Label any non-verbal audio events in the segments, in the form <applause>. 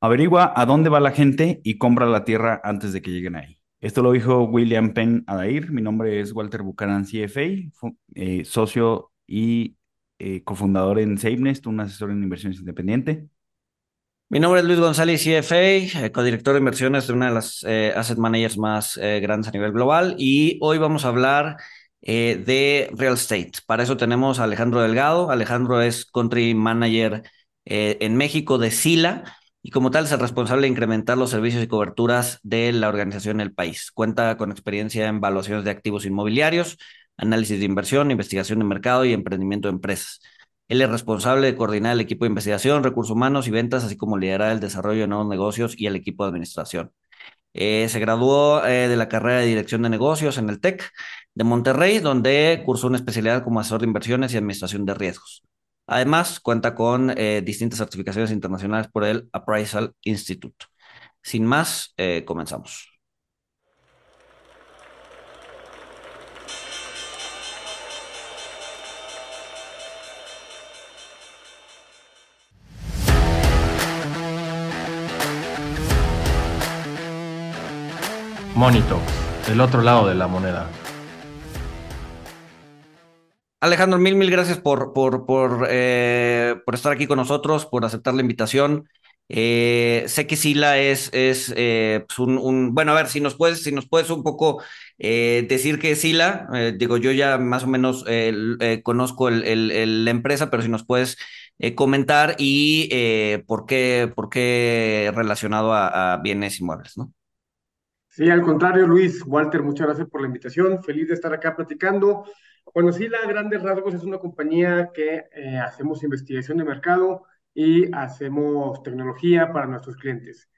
Averigua a dónde va la gente y compra la tierra antes de que lleguen ahí. Esto lo dijo William Penn Adair. Mi nombre es Walter Buchanan, CFA, eh, socio y eh, cofundador en SafeNest, un asesor en inversiones independiente. Mi nombre es Luis González, CFA, eh, codirector de inversiones de una de las asset managers más grandes a nivel global. Y hoy vamos a hablar de real estate. Para eso tenemos a Alejandro Delgado. Alejandro es country manager en México de Sila y como tal es el responsable de incrementar los servicios y coberturas de la organización en el país. Cuenta con experiencia en valuaciones de activos inmobiliarios, análisis de inversión, investigación de mercado y emprendimiento de empresas. Él es responsable de coordinar el equipo de investigación, recursos humanos y ventas, así como liderar el desarrollo de nuevos negocios y el equipo de administración. Eh, se graduó eh, de la carrera de Dirección de Negocios en el TEC de Monterrey, donde cursó una especialidad como asesor de inversiones y administración de riesgos. Además, cuenta con eh, distintas certificaciones internacionales por el Appraisal Institute. Sin más, eh, comenzamos. Monito, el otro lado de la moneda. Alejandro, mil, mil gracias por, por, por, eh, por estar aquí con nosotros, por aceptar la invitación. Eh, sé que Sila es, es eh, pues un, bueno, a ver, si nos puedes, si nos puedes un poco decir qué es Sila, digo, yo ya más o menos conozco el, la empresa, pero si nos puedes comentar y por qué, por qué relacionado a, a bienes inmuebles, ¿no? Sí, al contrario, Luis, Walter, muchas gracias por la invitación. Feliz de estar acá platicando. Bueno, sí, la Grandes Rasgos es una compañía que eh, hacemos investigación de mercado y hacemos tecnología para nuestros clientes.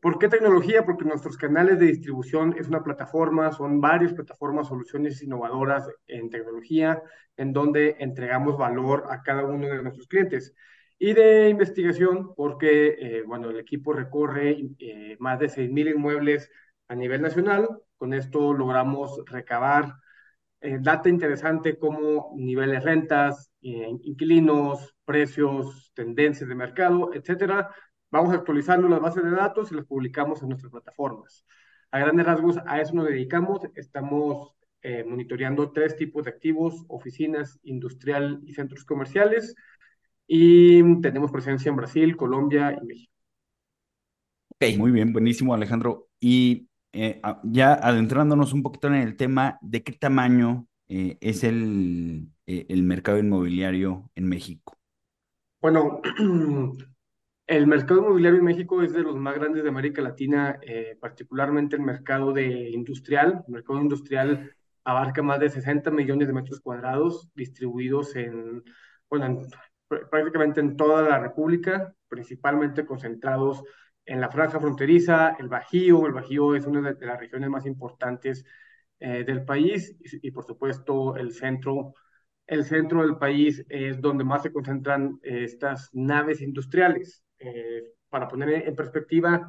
¿Por qué tecnología? Porque nuestros canales de distribución es una plataforma, son varias plataformas, soluciones innovadoras en tecnología, en donde entregamos valor a cada uno de nuestros clientes. Y de investigación, porque, eh, bueno, el equipo recorre eh, más de 6.000 inmuebles a nivel nacional. Con esto logramos recabar eh, data interesante como niveles rentas, eh, inquilinos, precios, tendencias de mercado, etcétera. Vamos actualizando las bases de datos y las publicamos en nuestras plataformas. A grandes rasgos, a eso nos dedicamos. Estamos eh, monitoreando tres tipos de activos, oficinas, industrial y centros comerciales. Y tenemos presencia en Brasil, Colombia y México. Ok, Muy bien, buenísimo, Alejandro. Y eh, ya adentrándonos un poquito en el tema, ¿de qué tamaño eh, es el, eh, el mercado inmobiliario en México? Bueno, <clears throat> El mercado inmobiliario en México es de los más grandes de América Latina, particularmente el mercado de industrial. El mercado industrial abarca más de 60 millones de metros cuadrados distribuidos en, bueno, en- pr- prácticamente en toda la República, principalmente concentrados en la franja fronteriza, el Bajío. El Bajío es una de, las regiones más importantes eh, del país y, y, por supuesto el centro. El centro del país es donde más se concentran eh, estas naves industriales. Eh, para poner en perspectiva,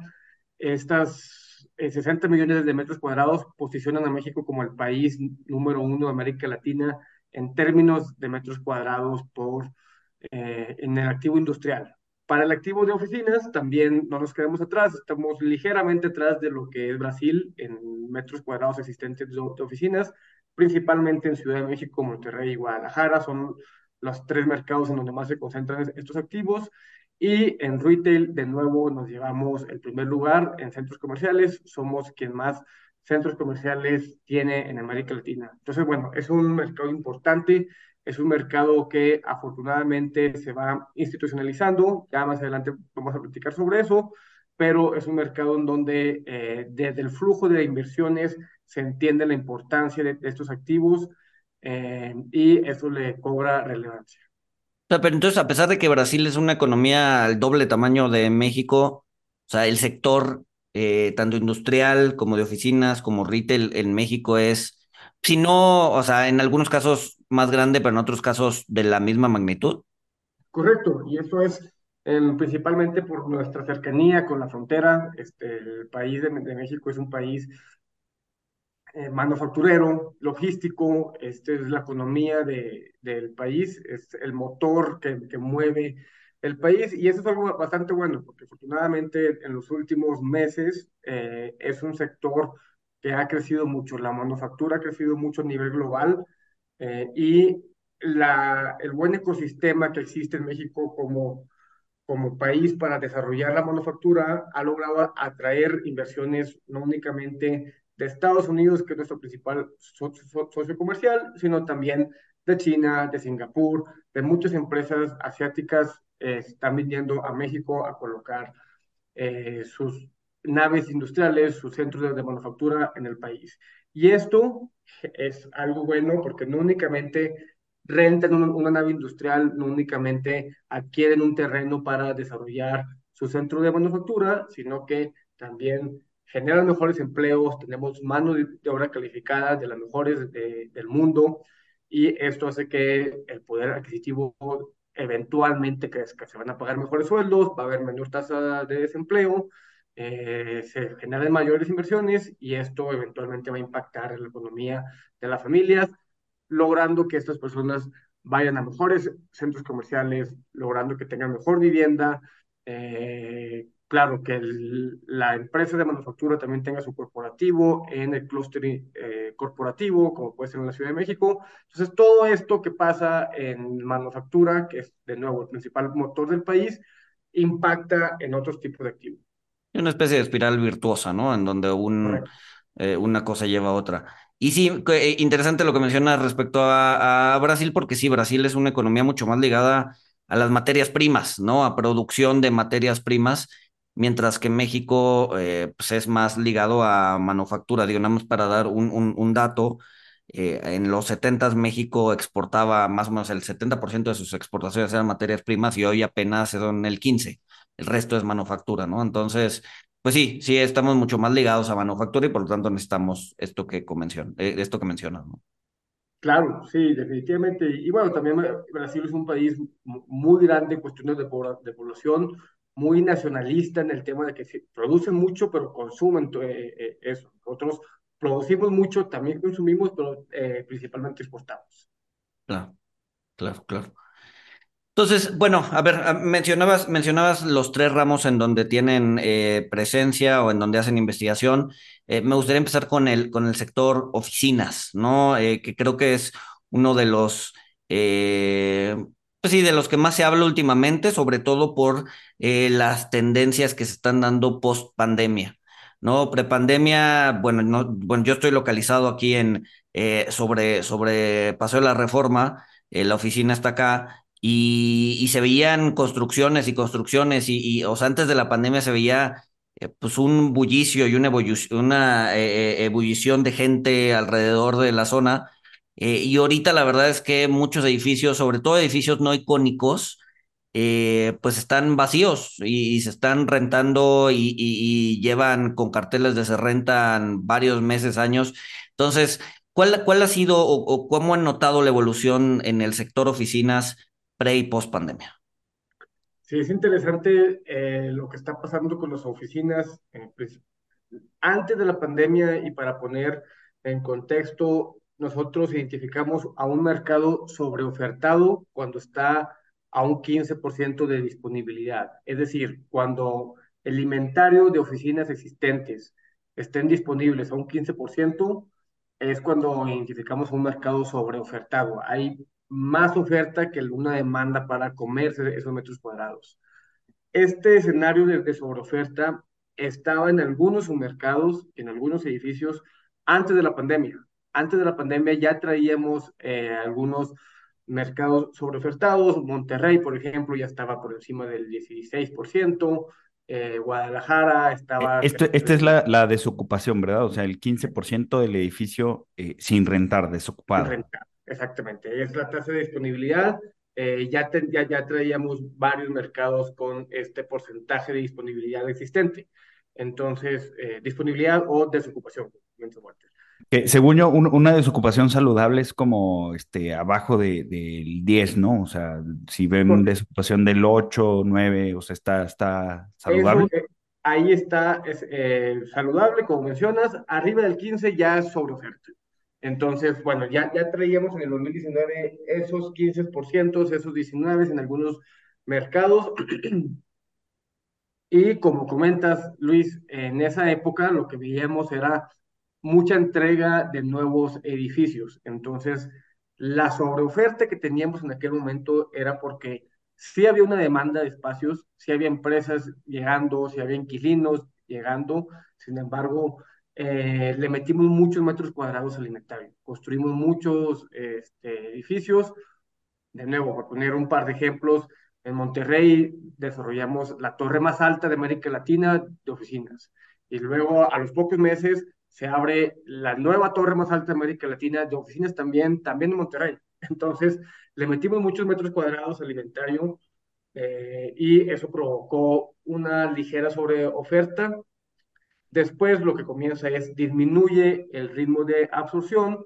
estas eh, 60 millones de metros cuadrados posicionan a México como el país número uno de América Latina en términos de metros cuadrados por, eh, en el activo industrial. Para el activo de oficinas también no nos quedamos atrás, estamos ligeramente atrás de lo que es Brasil en metros cuadrados existentes de, oficinas, principalmente en Ciudad de México, Monterrey y Guadalajara, son los tres mercados en donde más se concentran estos activos. Y en retail, de nuevo, nos llevamos el primer lugar en centros comerciales. Somos quien más centros comerciales tiene en América Latina. Entonces, bueno, es un mercado importante, es un mercado que afortunadamente se va institucionalizando. Ya más adelante vamos a platicar sobre eso, pero es un mercado en donde eh, desde el flujo de inversiones se entiende la importancia de, de estos activos eh, y eso le cobra relevancia. O sea, pero entonces, a pesar de que Brasil es una economía al doble tamaño de México, o sea, el sector eh, tanto industrial como de oficinas, como retail en México es, si no, o sea, en algunos casos más grande, pero en otros casos de la misma magnitud. Correcto, y eso es eh, principalmente por nuestra cercanía con la frontera. Este, el país de, de México es un país eh, manufacturero, logístico, este es la economía de, del país, es el motor que, que mueve el país y eso es algo bastante bueno porque afortunadamente en los últimos meses eh, es un sector que ha crecido mucho, la manufactura ha crecido mucho a nivel global eh, y la, el buen ecosistema que existe en México como, como país para desarrollar la manufactura ha logrado atraer inversiones no únicamente de Estados Unidos, que es nuestro principal socio comercial, sino también de China, de Singapur, de muchas empresas asiáticas eh, están viniendo a México a colocar eh, sus naves industriales, sus centros de, manufactura en el país. Y esto es algo bueno porque no únicamente rentan una, nave industrial, no únicamente adquieren un terreno para desarrollar su centro de manufactura, sino que también generan mejores empleos, tenemos mano de, obra calificada de las mejores del mundo y esto hace que el poder adquisitivo eventualmente crezca. Se van a pagar mejores sueldos, va a haber menor tasa de desempleo, eh, se generan mayores inversiones y esto eventualmente va a impactar en la economía de las familias, logrando que estas personas vayan a mejores centros comerciales, logrando que tengan mejor vivienda, eh, claro, que la empresa de manufactura también tenga su corporativo en el clúster eh, corporativo, como puede ser en la Ciudad de México. Entonces, todo esto que pasa en manufactura, que es de nuevo el principal motor del país, impacta en otros tipos de activos. Una especie de espiral virtuosa, ¿no? En donde un, eh, una cosa lleva a otra. Y sí, eh, interesante lo que mencionas respecto a, a Brasil, porque sí, Brasil es una economía mucho más ligada a las materias primas, ¿no? A producción de materias primas mientras que México eh, pues es más ligado a manufactura. Digamos, para dar un, un, dato, eh, en los 70 México exportaba más o menos el 70% de sus exportaciones eran materias primas y hoy apenas son el 15%. El resto es manufactura, ¿no? Entonces, pues sí, sí, estamos mucho más ligados a manufactura y por lo tanto necesitamos esto que, eh, esto que mencionas, ¿no? Claro, sí, definitivamente. Y bueno, también Brasil es un país muy grande en cuestiones de, de población, muy nacionalista en el tema de que se producen mucho, pero consumen eh, eh, eso. Nosotros producimos mucho, también consumimos, pero eh, principalmente exportamos. Claro, claro, claro. Entonces, bueno, a ver, mencionabas, mencionabas los tres ramos en donde tienen presencia o en donde hacen investigación. me gustaría empezar con el, con el sector oficinas, ¿no? que creo que es uno de los pues sí, de los que más se habla últimamente, sobre todo por eh, las tendencias que se están dando post pandemia. ¿No? Prepandemia, bueno, no, bueno, yo estoy localizado aquí en eh, sobre, sobre Paseo de la Reforma, eh, la oficina está acá, y, y, se veían construcciones y construcciones, y, sea, antes de la pandemia se veía pues un bullicio y una, ebullición de gente alrededor de la zona eh, y ahorita la verdad es que muchos edificios, sobre todo edificios no icónicos, eh, pues están vacíos y, se están rentando y, llevan con carteles de se rentan varios meses, años. Entonces, ¿cuál, cuál ha sido o, cómo han notado la evolución en el sector oficinas pre y post pandemia? Sí, es interesante eh, lo que está pasando con las oficinas pues, antes de la pandemia y para poner en contexto, nosotros identificamos a un mercado sobreofertado cuando está a un 15% de disponibilidad. Es decir, cuando el inventario de oficinas existentes estén disponibles a un 15%, es cuando identificamos un mercado sobreofertado. Hay más oferta que una demanda para comerse esos metros cuadrados. Este escenario de, de sobreoferta estaba en algunos mercados, en algunos edificios, antes de la pandemia antes de la pandemia ya traíamos eh, algunos mercados sobreofertados. Monterrey, por ejemplo, ya estaba por encima del 16%. Eh, Guadalajara estaba... Esto, esta es la, la, desocupación, ¿verdad? O sea, el 15% del edificio eh, sin rentar, desocupado. Sin rentar, exactamente. Es la tasa de disponibilidad. ya, ya, ya traíamos varios mercados con este porcentaje de disponibilidad existente. Entonces, disponibilidad o desocupación, que según yo, una desocupación saludable es como este, abajo del de, 10, ¿no? O sea, si ven desocupación del 8, 9, o sea, está, está saludable. Eh, ahí está es, eh, saludable, como mencionas, arriba del 15 ya es sobre oferta. Entonces, bueno, ya, ya traíamos en el 2019 esos 15%, esos 19 en algunos mercados. <clears throat> Y como comentas, Luis, en esa época lo que veíamos era mucha entrega de nuevos edificios. Entonces, la sobreoferta que teníamos en aquel momento era porque sí había una demanda de espacios, sí había empresas llegando, sí había inquilinos llegando, sin embargo, eh, le metimos muchos metros cuadrados al inventario, construimos muchos este, edificios. De nuevo, por poner un par de ejemplos, en Monterrey desarrollamos la torre más alta de América Latina de oficinas. Y luego, a los pocos meses, se abre la nueva torre más alta de América Latina de oficinas también, también en Monterrey. Entonces, le metimos muchos metros cuadrados al inventario eh, y eso provocó una ligera sobreoferta. Después, lo que comienza es disminuye el ritmo de absorción.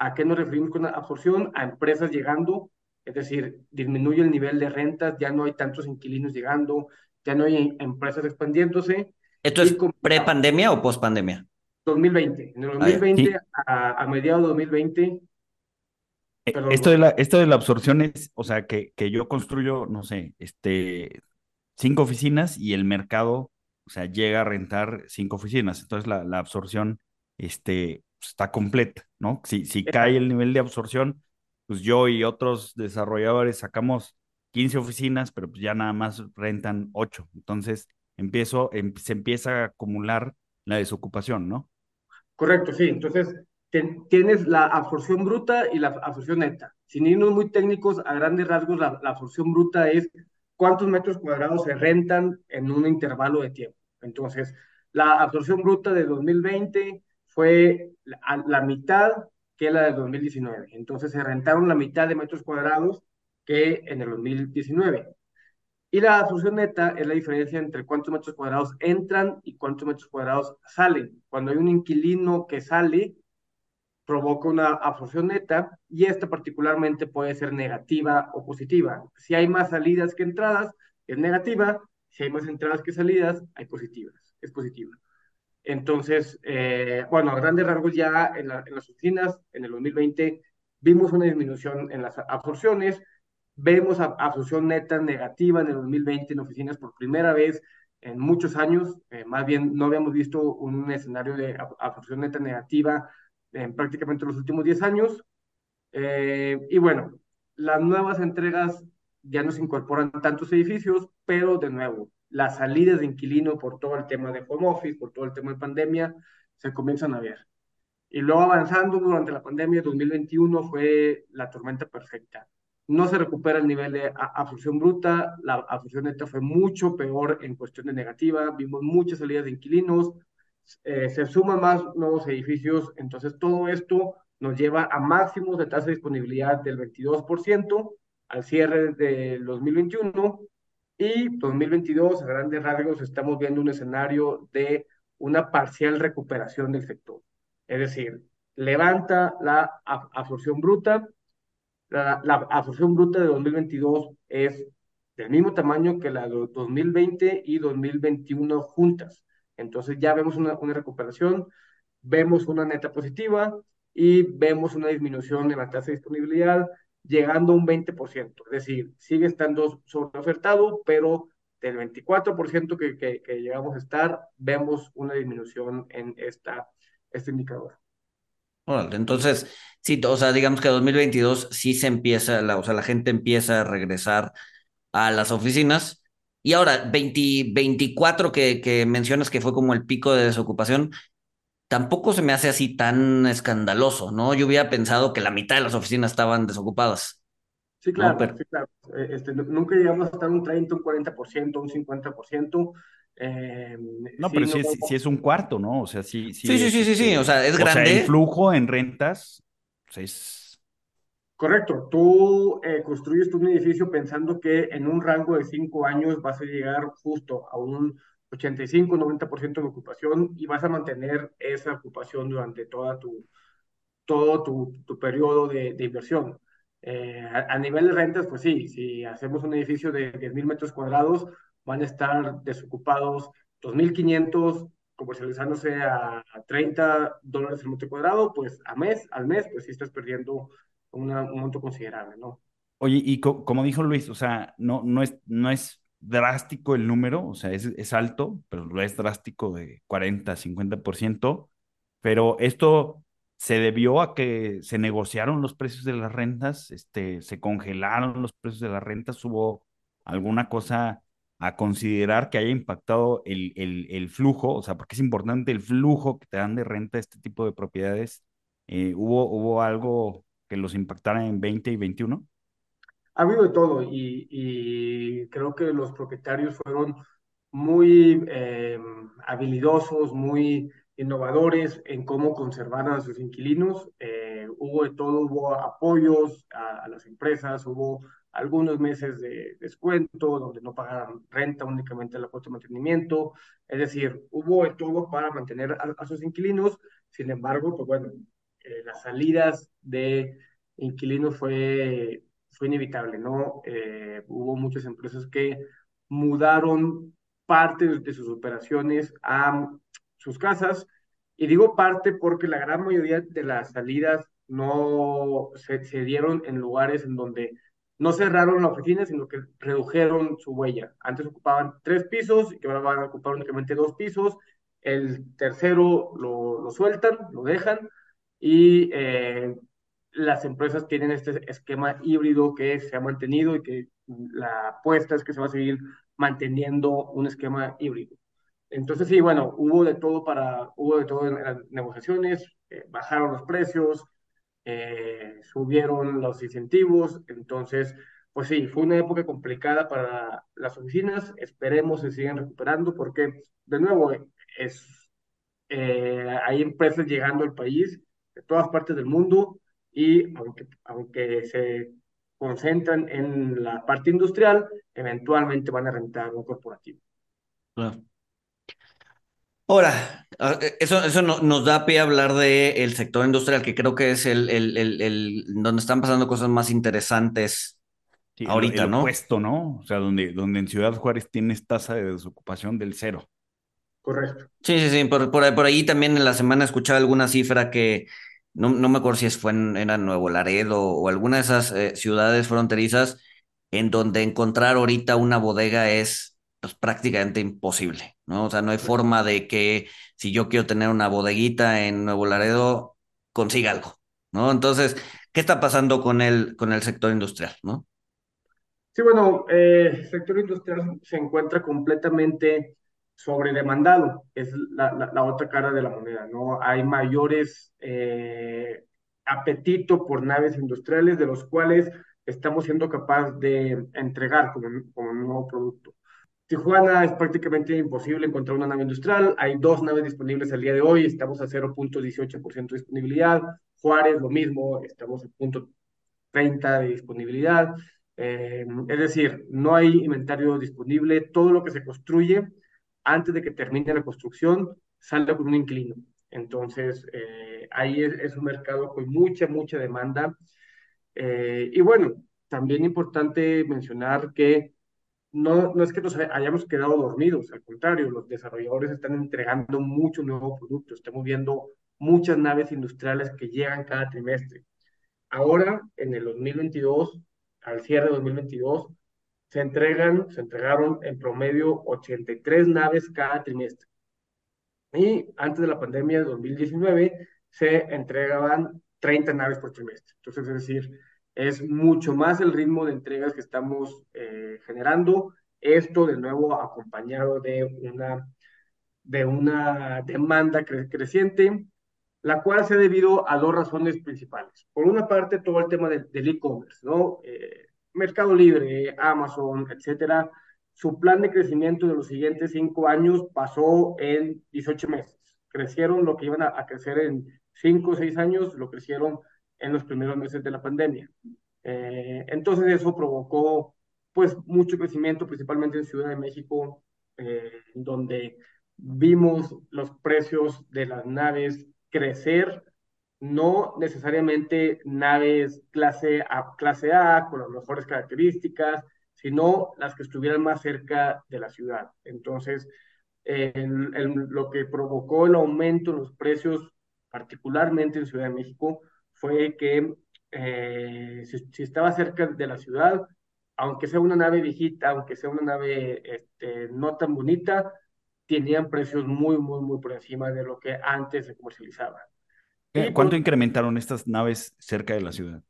¿A qué nos referimos con absorción? A empresas llegando es decir, disminuye el nivel de rentas, ya no hay tantos inquilinos llegando, ya no hay empresas expandiéndose. ¿Esto es pre-pandemia o post-pandemia? 2020. En el 2020, a, mediados de 2020. Eh, esto de, la, esto de la absorción es, o sea, que, que yo construyo, no sé, este, cinco oficinas y el mercado, o sea, llega a rentar cinco oficinas. Entonces la, la absorción este, está completa, ¿no? Si, si cae el nivel de absorción, pues yo y otros desarrolladores sacamos 15 oficinas, pero pues ya nada más rentan 8. Entonces empiezo, em, se empieza a acumular la desocupación, ¿no? Correcto, sí. Entonces tienes la absorción bruta y la absorción neta. Sin irnos muy técnicos, a grandes rasgos, la, absorción bruta es cuántos metros cuadrados se rentan en un intervalo de tiempo. Entonces, la absorción bruta de 2020 fue la mitad que la del 2019. Entonces se rentaron la mitad de metros cuadrados que en el 2019. Y la absorción neta es la diferencia entre cuántos metros cuadrados entran y cuántos metros cuadrados salen. Cuando hay un inquilino que sale, provoca una absorción neta y esta particularmente puede ser negativa o positiva. Si hay más salidas que entradas, es negativa. Si hay más entradas que salidas, hay positivas. Es positiva. Entonces, eh, bueno, a grandes rasgos ya en, las oficinas, en el 2020, vimos una disminución en las absorciones, vemos absorción neta negativa en el 2020 en oficinas por primera vez en muchos años, eh, más bien no habíamos visto un escenario de absorción neta negativa en prácticamente los últimos 10 años. Eh, y bueno, las nuevas entregas ya no se incorporan tantos edificios, pero de nuevo, las salidas de inquilino por todo el tema de home office, por todo el tema de pandemia, se comienzan a ver. Y luego avanzando durante la pandemia, 2021 fue la tormenta perfecta. No se recupera el nivel de absorción bruta, la absorción neta fue mucho peor en cuestión de negativa, vimos muchas salidas de inquilinos, eh, se suman más nuevos edificios, entonces todo esto nos lleva a máximos de tasa de disponibilidad del 22% al cierre del 2021 y 2022, a grandes rasgos, estamos viendo un escenario de una parcial recuperación del sector. Es decir, levanta la absorción bruta. La, la absorción bruta de 2022 es del mismo tamaño que la de 2020 y 2021 juntas. Entonces ya vemos una, una recuperación, vemos una neta positiva y vemos una disminución en la tasa de disponibilidad llegando a un 20%, es decir, sigue estando sobreofertado, pero del 24% que, que, que, llegamos a estar, vemos una disminución en esta, este indicador. Entonces, sí, o sea, digamos que 2022 sí se empieza, la, o sea, la gente empieza a regresar a las oficinas. Y ahora, 20, 24 que, que mencionas que fue como el pico de desocupación, tampoco se me hace así tan escandaloso, ¿no? Yo hubiera pensado que la mitad de las oficinas estaban desocupadas. Sí, claro, sí, claro. Eh, este, nunca llegamos a estar un 30, un 40%, un 50%. Eh, no, pero sí, es, un cuarto, ¿no? O sea, sí. Sí, sí, sí, sí, sí, o sea, es grande. O sea, el flujo en rentas pues, es... Correcto, tú eh, construyes un edificio pensando que en un rango de cinco años vas a llegar justo a un 85-90% de ocupación y vas a mantener esa ocupación durante toda tu, todo tu, tu periodo de, de inversión. Eh, a, nivel de rentas, pues sí, si hacemos un edificio de 10.000 metros cuadrados, van a estar desocupados 2.500 comercializándose a, 30 dólares el metro cuadrado, pues a mes, al mes, pues sí estás perdiendo un monto considerable, ¿no? Oye, y co- como dijo Luis, o sea, no, no es, no es drástico el número, o sea, es, es alto, pero no es drástico de 40, 50%, pero esto se debió a que se negociaron los precios de las rentas, este, se congelaron los precios de las rentas, hubo alguna cosa a considerar que haya impactado el, el, flujo, o sea, porque es importante el flujo que te dan de renta este tipo de propiedades. Eh, ¿hubo, hubo algo que los impactara en 20 y 21? Ha habido de todo y, y creo que los propietarios fueron muy eh, habilidosos, muy innovadores en cómo conservar a sus inquilinos. Eh, hubo de todo, hubo apoyos a, a, las empresas, hubo algunos meses de descuento donde no pagaran renta, únicamente la cuota de mantenimiento. Es decir, hubo de todo para mantener a, a sus inquilinos. Sin embargo, pues bueno, eh, las salidas de inquilinos fue fue inevitable, ¿no? Eh, hubo muchas empresas que mudaron parte de sus operaciones a sus casas. Y digo parte porque la gran mayoría de las salidas no se, se dieron en lugares en donde no cerraron la oficina, sino que redujeron su huella. Antes ocupaban tres pisos y ahora van a ocupar únicamente dos pisos. El tercero lo, lo sueltan, lo dejan y eh, las empresas tienen este esquema híbrido que se ha mantenido y que la apuesta es que se va a seguir manteniendo un esquema híbrido. Entonces, sí, bueno, hubo de todo para, hubo de todo en las negociaciones, eh, bajaron los precios, eh, subieron los incentivos, entonces, pues sí, fue una época complicada para las oficinas, esperemos se sigan recuperando porque, de nuevo, es, eh, hay empresas llegando al país de todas partes del mundo, y aunque, aunque se concentran en la parte industrial, eventualmente van a rentar un corporativo. Claro. Ahora, eso, eso no, nos da pie a hablar del sector industrial, que creo que es el, el, el, el, donde están pasando cosas más interesantes sí, ahorita, el ¿no? opuesto, ¿no? O sea, donde, donde en Ciudad Juárez tienes tasa de desocupación del cero. Correcto. Sí, sí, sí. Por, por, por ahí también en la semana escuchaba alguna cifra que no, no me acuerdo si fue en era Nuevo Laredo o alguna de esas eh, ciudades fronterizas en donde encontrar ahorita una bodega es pues, prácticamente imposible, ¿no? O sea, no hay forma de que si yo quiero tener una bodeguita en Nuevo Laredo, consiga algo, ¿no? Entonces, ¿qué está pasando con el, con el sector industrial, no? Sí, bueno, eh, el sector industrial se encuentra completamente sobredemandado, es la, la, la, otra cara de la moneda, ¿no? Hay mayores eh, apetito por naves industriales de los cuales estamos siendo capaces de entregar como, como un nuevo producto. Tijuana es prácticamente imposible encontrar una nave industrial, hay dos naves disponibles al día de hoy, estamos a 0.18% de disponibilidad, Juárez lo mismo, estamos a 0.30 de disponibilidad, eh, es decir, no hay inventario disponible, todo lo que se construye antes de que termine la construcción sale con un inquilino. Entonces, eh, ahí es, es, un mercado con mucha, mucha demanda. Eh, y bueno, también importante mencionar que no, no es que nos hayamos quedado dormidos, al contrario, los desarrolladores están entregando mucho nuevo producto, estamos viendo muchas naves industriales que llegan cada trimestre. Ahora, en el 2022, al cierre de 2022, se entregan, se entregaron en promedio 83 naves cada trimestre. Y antes de la pandemia de 2019 se entregaban 30 naves por trimestre. Entonces, es decir, es mucho más el ritmo de entregas que estamos eh, generando. Esto, de nuevo, acompañado de una, de una demanda cre creciente, la cual se ha debido a dos razones principales. Por una parte, todo el tema del e-commerce, ¿no? Eh, Mercado Libre, Amazon, etcétera, su plan de crecimiento de los siguientes cinco años pasó en 18 meses. Crecieron lo que iban a, a crecer en cinco o seis años, lo crecieron en los primeros meses de la pandemia. Eh, entonces eso provocó pues mucho crecimiento, principalmente en Ciudad de México, eh, donde vimos los precios de las naves crecer no necesariamente naves clase A, clase A con las mejores características, sino las que estuvieran más cerca de la ciudad. Entonces, lo que provocó el aumento en los precios, particularmente en Ciudad de México, fue que eh, si, estaba cerca de la ciudad, aunque sea una nave viejita, aunque sea una nave este, no tan bonita, tenían precios muy, muy, muy por encima de lo que antes se comercializaba. ¿Cuánto incrementaron estas naves cerca de la ciudad?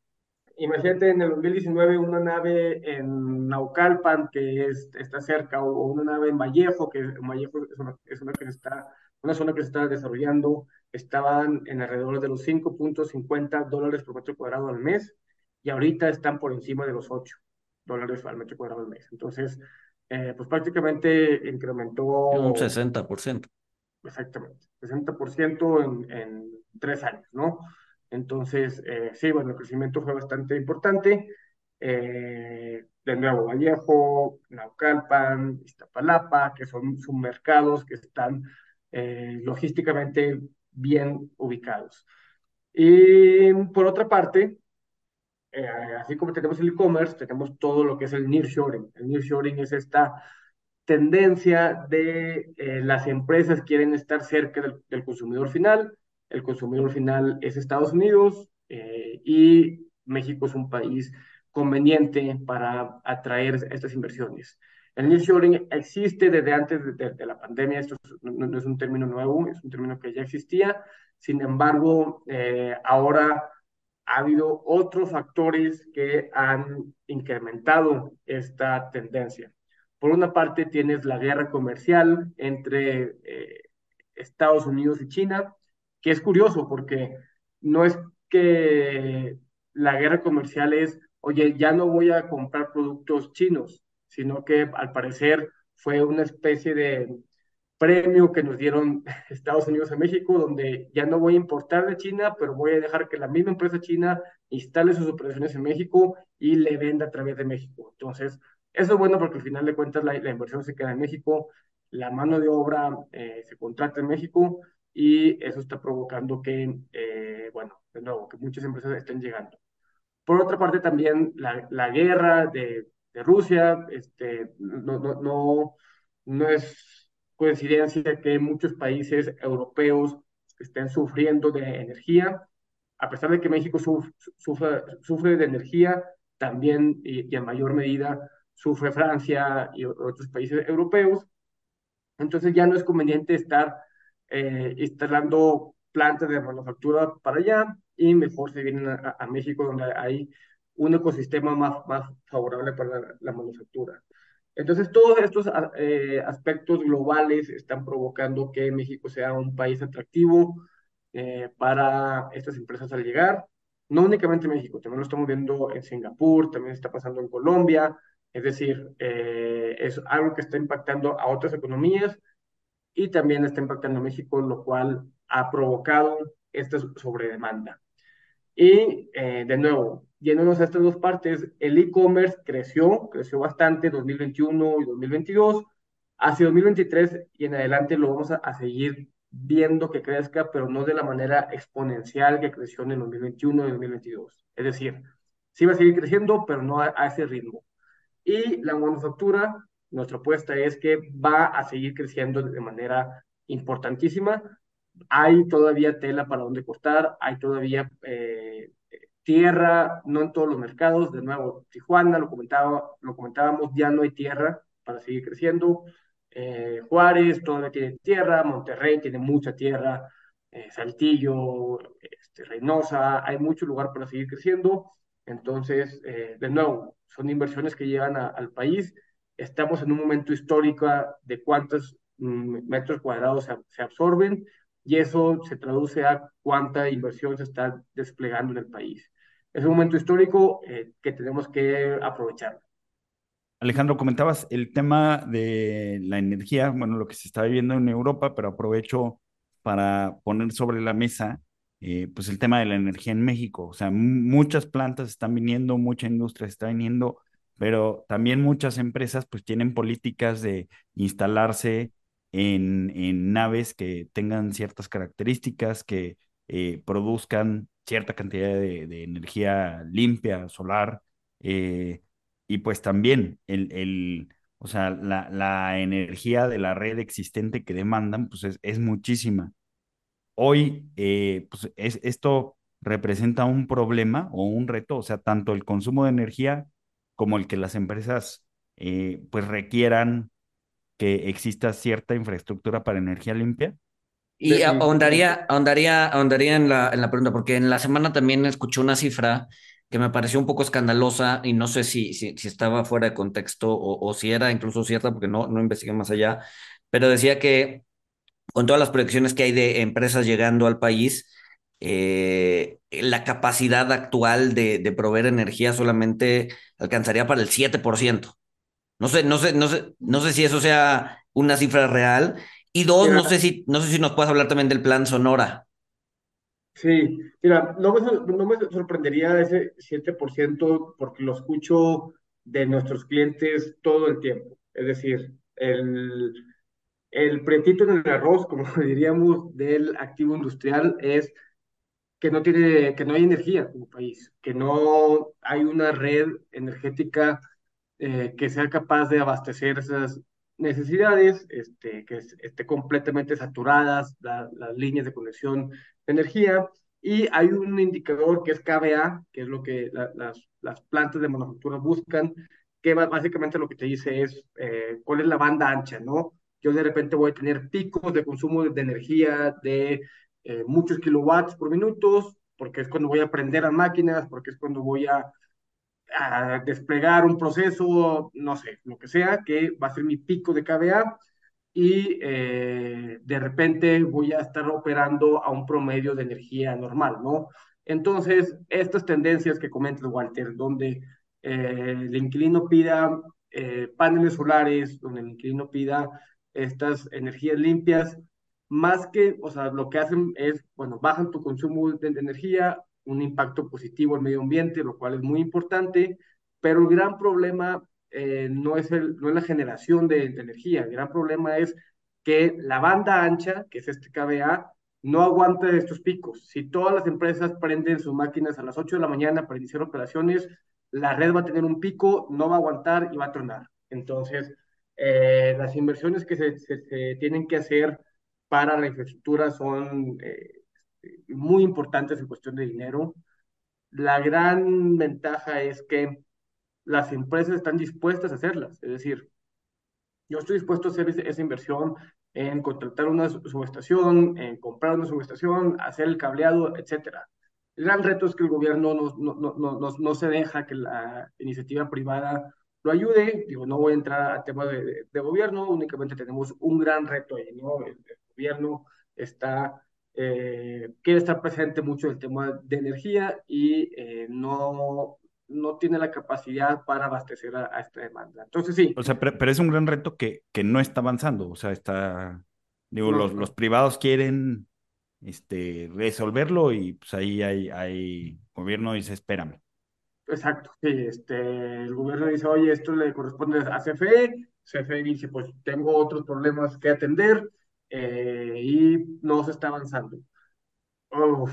Imagínate en el 2019 una nave en Naucalpan que es, está cerca o, una nave en Vallejo, que Vallejo es una, es una, que está, una zona que se está desarrollando, estaban en alrededor de los 5.50 dólares por metro cuadrado al mes y ahorita están por encima de los 8 dólares al metro cuadrado al mes. Entonces, eh, pues prácticamente incrementó... Un 60%. Exactamente, 60% en, en tres años, ¿no? Entonces, eh, sí, bueno, el crecimiento fue bastante importante. Eh, de nuevo, Vallejo, Naucalpan, Iztapalapa, que son submercados que están eh, logísticamente bien ubicados. Y por otra parte, así como tenemos el e-commerce, tenemos todo lo que es el nearshoring. El nearshoring es esta tendencia de las empresas quieren estar cerca del consumidor final el consumidor final es Estados Unidos eh, y México es un país conveniente para atraer estas inversiones. El nearshoring existe desde antes de, la pandemia, esto no, es un término nuevo, es un término que ya existía, sin embargo, eh, ahora ha habido otros factores que han incrementado esta tendencia. Por una parte, tienes la guerra comercial entre eh, Estados Unidos y China, que es curioso porque no es que la guerra comercial es, oye, ya no voy a comprar productos chinos, sino que al parecer fue una especie de premio que nos dieron <laughs> Estados Unidos a México, donde ya no voy a importar de China, pero voy a dejar que la misma empresa china instale sus operaciones en México y le venda a través de México. Entonces, eso es bueno porque al final de cuentas la, inversión se queda en México, la mano de obra eh, se contrata en México y eso está provocando que, eh, bueno, de nuevo, que muchas empresas estén llegando. Por otra parte, también la, la guerra de, de, Rusia, este, no, no, no, no es coincidencia que muchos países europeos estén sufriendo de energía, a pesar de que México sufre, sufre, de energía, también y, en mayor medida sufre Francia y otros países europeos. Entonces ya no es conveniente estar eh, instalando plantas de manufactura para allá y mejor se vienen a, México donde hay un ecosistema más, más favorable para la, manufactura. Entonces, todos estos eh, aspectos globales están provocando que México sea un país atractivo eh, para estas empresas al llegar. No únicamente México, también lo estamos viendo en Singapur, también está pasando en Colombia. Es decir, es algo que está impactando a otras economías y también está impactando a México, lo cual ha provocado esta sobredemanda. Y eh, de nuevo, yéndonos a estas dos partes, el e-commerce creció, creció bastante 2021 y 2022. Hacia 2023 y en adelante lo vamos a, seguir viendo que crezca, pero no de la manera exponencial que creció en el 2021 y 2022. Es decir, sí va a seguir creciendo, pero no a ese ritmo. Y la manufactura nuestra apuesta es que va a seguir creciendo de manera importantísima. Hay todavía tela para donde cortar, hay todavía eh, tierra, no en todos los mercados. De nuevo, Tijuana, lo, comentaba, lo comentábamos, ya no hay tierra para seguir creciendo. Eh, Juárez todavía tiene tierra, Monterrey tiene mucha tierra, eh, Saltillo, este, Reynosa, hay mucho lugar para seguir creciendo. Entonces, de nuevo, son inversiones que llegan al país estamos en un momento histórico de cuántos mm, metros cuadrados se, absorben y eso se traduce a cuánta inversión se está desplegando en el país. Es un momento histórico eh, que tenemos que aprovechar. Alejandro, comentabas el tema de la energía, bueno, lo que se está viviendo en Europa, pero aprovecho para poner sobre la mesa eh, pues el tema de la energía en México. O sea, muchas plantas están viniendo, mucha industria está viniendo pero también muchas empresas pues tienen políticas de instalarse en, en naves que tengan ciertas características, que eh, produzcan cierta cantidad de, energía limpia, solar, eh, y pues también el, el o sea, la, la, energía de la red existente que demandan, pues es, es muchísima. Hoy, eh, pues es, esto representa un problema o un reto, o sea, tanto el consumo de energía como el que las empresas eh, pues requieran que exista cierta infraestructura para energía limpia. Y ahondaría, ahondaría, ahondaría en la, en la pregunta, porque en la semana también escuché una cifra que me pareció un poco escandalosa y no sé si, si, si estaba fuera de contexto o, o, si era incluso cierta, porque no, no investigué más allá, pero decía que con todas las proyecciones que hay de empresas llegando al país, eh, la capacidad actual de, de, proveer energía solamente alcanzaría para el 7%. No sé, no sé, no sé, no sé si eso sea una cifra real. Y dos, no sé si, no sé si nos puedes hablar también del plan Sonora. Sí, mira, no me, no me sorprendería ese 7% porque lo escucho de nuestros clientes todo el tiempo. Es decir, el, el pretito en el arroz, como <laughs> diríamos, del activo industrial es que no tiene, que no hay energía como país, que no hay una red energética eh, que sea capaz de abastecer esas necesidades, este, que esté completamente saturadas las líneas de conexión de energía. Y hay un indicador que es KBA, que es lo que las, las plantas de manufactura buscan, que básicamente lo que te dice es eh, cuál es la banda ancha, ¿no? Yo de repente voy a tener picos de consumo de energía de eh, muchos kilowatts por minutos, porque es cuando voy a prender las máquinas, porque es cuando voy a, a, desplegar un proceso, no sé, lo que sea, que va a ser mi pico de KVA y eh, de repente voy a estar operando a un promedio de energía normal, ¿no? Entonces, estas tendencias que comentas, Walter, donde eh, el inquilino pida eh, paneles solares, donde el inquilino pida estas energías limpias, más que, o sea, lo que hacen es, bueno, bajan tu consumo de energía, un impacto positivo al medio ambiente, lo cual es muy importante, pero el gran problema eh, no, es el, no es la generación de, energía, el gran problema es que la banda ancha, que es este KBA, no aguanta estos picos. Si todas las empresas prenden sus máquinas a las 8 de la mañana para iniciar operaciones, la red va a tener un pico, no va a aguantar y va a tronar. Entonces, eh, las inversiones que se, tienen que hacer para la infraestructura son eh, muy importantes en cuestión de dinero. La gran ventaja es que las empresas están dispuestas a hacerlas. Es decir, yo estoy dispuesto a hacer esa inversión en contratar una subestación, en comprar una subestación, hacer el cableado, etcétera. El gran reto es que el gobierno no, no, no, no, se deja que la iniciativa privada lo ayude. Digo, no voy a entrar a temas de, de, gobierno, únicamente tenemos un gran reto ahí, ¿no? El, el gobierno está, eh, quiere estar presente mucho el tema de energía y eh, no, no tiene la capacidad para abastecer a, a, esta demanda. Entonces, sí. O sea, pero, pero, es un gran reto que, que no está avanzando. O sea, está, digo, no, los, no. los privados quieren este, resolverlo y pues ahí hay, hay gobierno dice, espérame. Exacto, sí, este, el gobierno dice, oye, esto le corresponde a CFE, CFE dice, pues tengo otros problemas que atender eh, y no se está avanzando.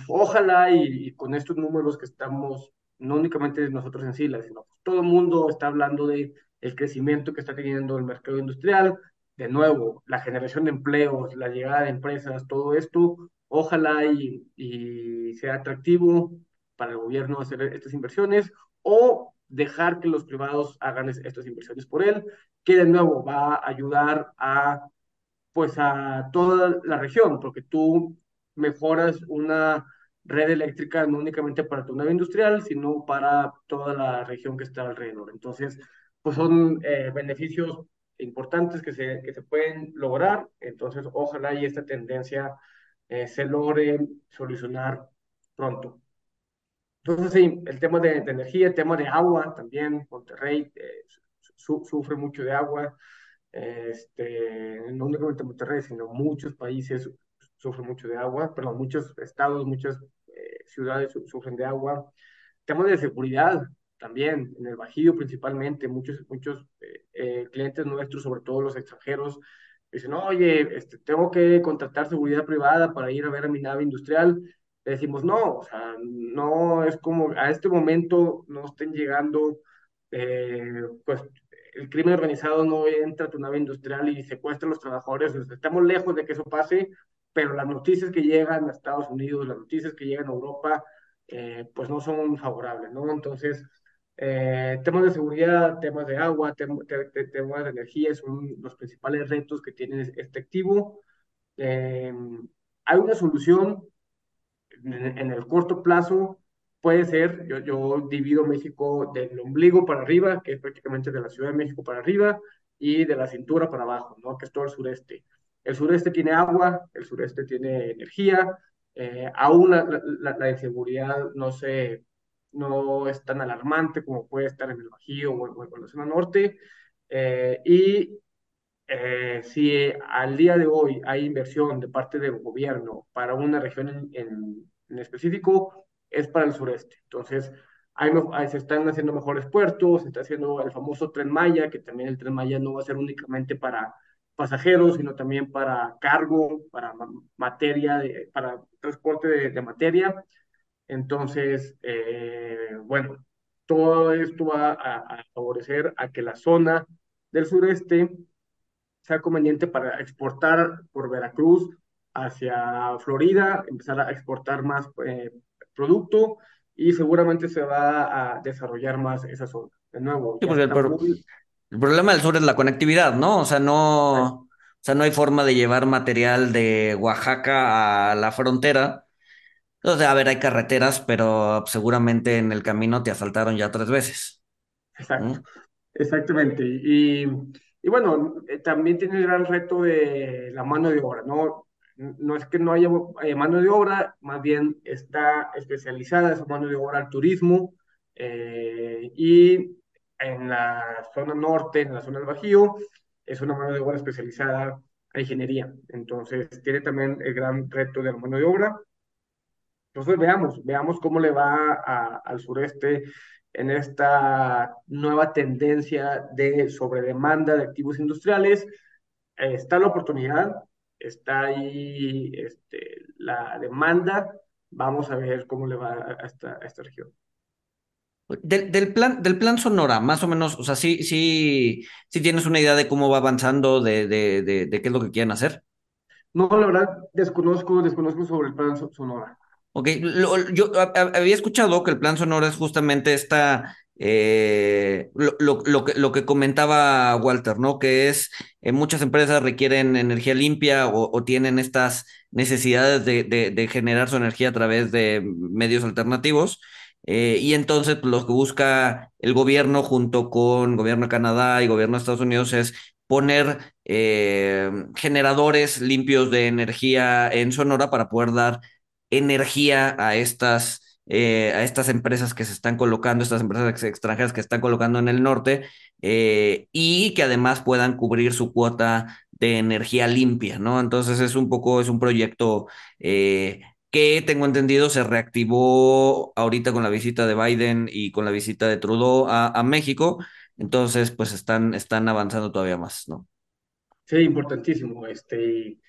Ojalá y, con estos números que estamos, no únicamente nosotros en Sila, sino todo el mundo está hablando de el crecimiento que está teniendo el mercado industrial, de nuevo, la generación de empleos, la llegada de empresas, todo esto, ojalá y sea atractivo para el gobierno hacer estas inversiones o dejar que los privados hagan estas inversiones por él, que de nuevo va a ayudar a pues a toda la región, porque tú mejoras una red eléctrica no únicamente para tu nave industrial, sino para toda la región que está alrededor. Entonces, pues son eh, beneficios importantes que se, que se pueden lograr. Entonces, ojalá y esta tendencia eh, se logre solucionar pronto. Entonces, sí, el tema de, de, energía, el tema de agua también, Monterrey eh, su, sufre mucho de agua, este, no únicamente Monterrey, sino muchos países sufren mucho de agua, perdón, muchos estados, muchas eh, ciudades su, sufren de agua. Tema de seguridad también, en el Bajío principalmente, muchos, muchos eh, eh, clientes nuestros, sobre todo los extranjeros, dicen, oye, este, tengo que contratar seguridad privada para ir a ver a mi nave industrial decimos, no, o sea, no es como a este momento no estén llegando, eh, pues el crimen organizado no entra a tu nave industrial y secuestra a los trabajadores, estamos lejos de que eso pase, pero las noticias que llegan a Estados Unidos, las noticias que llegan a Europa, eh, pues no son favorables, ¿no? Entonces, eh, temas de seguridad, temas de agua, temas de energía son los principales retos que tiene este activo. hay una solución en, el corto plazo, puede ser, yo, yo divido México del ombligo para arriba, que es prácticamente de la Ciudad de México para arriba, y de la cintura para abajo, ¿no? que es todo el sureste. El sureste tiene agua, el sureste tiene energía, eh, aún la, la, inseguridad no, se, no es tan alarmante como puede estar en el Bajío o, en la zona norte, eh, y eh, si al día de hoy hay inversión de parte del gobierno para una región en, en, específico, es para el sureste. Entonces, hay, se están haciendo mejores puertos, se está haciendo el famoso tren Maya, que también el tren Maya no va a ser únicamente para pasajeros, sino también para cargo, para materia, para transporte de, materia. Entonces, eh, bueno, todo esto va a, a favorecer a que la zona del sureste sea conveniente para exportar por Veracruz hacia Florida, empezar a exportar más eh, producto y seguramente se va a desarrollar más esa zona. De nuevo. el, problema del sur es la conectividad, ¿no? O sea, no, o sea, no hay forma de llevar material de Oaxaca a la frontera. O sea, a ver, hay carreteras, pero seguramente en el camino te asaltaron ya tres veces. Exacto. Exactamente. Y y bueno, eh, también tiene el gran reto de la mano de obra, ¿no? No es que no haya eh, mano de obra, más bien está especializada esa mano de obra al turismo eh, y en la zona norte, en la zona del Bajío, es una mano de obra especializada a ingeniería. Entonces, tiene también el gran reto de la mano de obra. Entonces, veamos, veamos cómo le va al sureste en esta nueva tendencia de sobredemanda de activos industriales. Eh, está la oportunidad, está ahí este, la demanda. Vamos a ver cómo le va a esta, esta región. Del, plan, del plan Sonora, más o menos, o sea, sí, sí, sí tienes una idea de cómo va avanzando, de, de, de, de qué es lo que quieren hacer. No, la verdad, desconozco, desconozco sobre el plan Sonora. Ok, yo había escuchado que el plan sonoro es justamente esta, eh, lo, lo, que, lo, que, comentaba Walter, ¿no? Que es, eh, muchas empresas requieren energía limpia o, tienen estas necesidades de, de, generar su energía a través de medios alternativos. Eh, y entonces pues, lo que busca el gobierno junto con gobierno de Canadá y gobierno de Estados Unidos es poner generadores limpios de energía en Sonora para poder dar energía a estas, eh, a estas empresas que se están colocando, estas empresas extranjeras que se están colocando en el norte, eh, y que además puedan cubrir su cuota de energía limpia, ¿no? Entonces es un poco, es un proyecto eh, que tengo entendido se reactivó ahorita con la visita de Biden y con la visita de Trudeau a, a México, entonces pues están, están avanzando todavía más, ¿no? Sí, importantísimo. Este,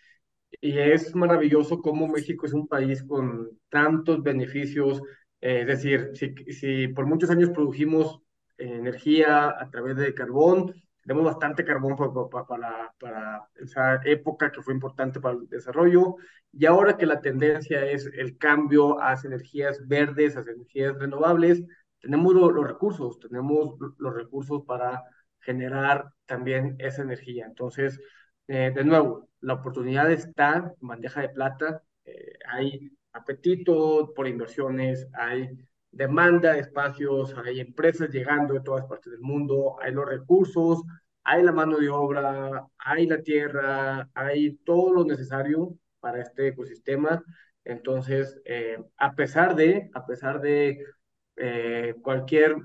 y es maravilloso cómo México es un país con tantos beneficios. Eh, es decir, si, por muchos años produjimos energía a través de carbón, tenemos bastante carbón para, para, esa época que fue importante para el desarrollo. Y ahora que la tendencia es el cambio a energías verdes, a energías renovables, tenemos los recursos, tenemos los recursos para generar también esa energía. Entonces, eh, de nuevo, la oportunidad está en bandeja de plata, eh, hay apetito por inversiones, hay demanda de espacios, hay empresas llegando de todas partes del mundo, hay los recursos, hay la mano de obra, hay la tierra, hay todo lo necesario para este ecosistema. Entonces, eh, a pesar de, a pesar de cualquier